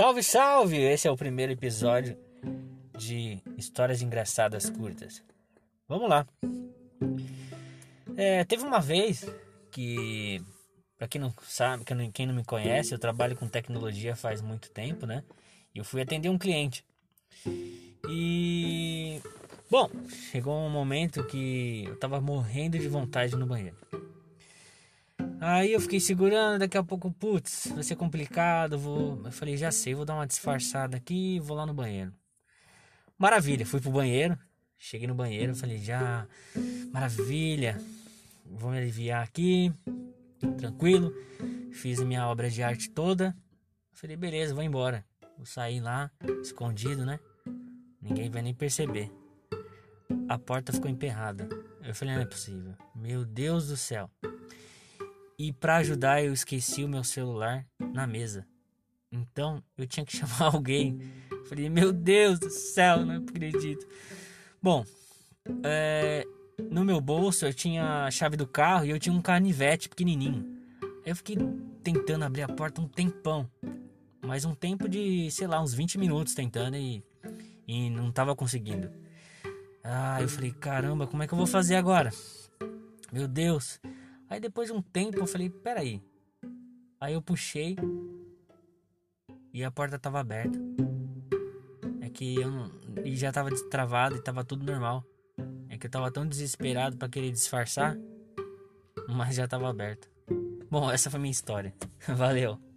Salve, salve! Esse é o primeiro episódio de Histórias Engraçadas Curtas. Vamos lá. É, teve uma vez que, para quem não sabe, quem não me conhece, eu trabalho com tecnologia faz muito tempo, né? E eu fui atender um cliente. E bom, chegou um momento que eu tava morrendo de vontade no banheiro. Aí eu fiquei segurando, daqui a pouco, putz, vai ser complicado, vou... Eu falei, já sei, vou dar uma disfarçada aqui e vou lá no banheiro. Maravilha, fui pro banheiro, cheguei no banheiro, falei, já, maravilha, vou me aliviar aqui, tranquilo. Fiz minha obra de arte toda. Falei, beleza, vou embora. Vou sair lá, escondido, né? Ninguém vai nem perceber. A porta ficou emperrada. Eu falei, não é possível. Meu Deus do céu. E para ajudar, eu esqueci o meu celular na mesa. Então eu tinha que chamar alguém. Falei, meu Deus do céu, não acredito. Bom, é, no meu bolso eu tinha a chave do carro e eu tinha um canivete pequenininho. Eu fiquei tentando abrir a porta um tempão. Mas um tempo de, sei lá, uns 20 minutos tentando e, e não tava conseguindo. Ah, eu falei, caramba, como é que eu vou fazer agora? Meu Deus. Aí depois de um tempo eu falei, peraí. Aí eu puxei e a porta tava aberta. É que eu não, e já tava destravado e tava tudo normal. É que eu tava tão desesperado para querer disfarçar, mas já tava aberto. Bom, essa foi minha história. Valeu.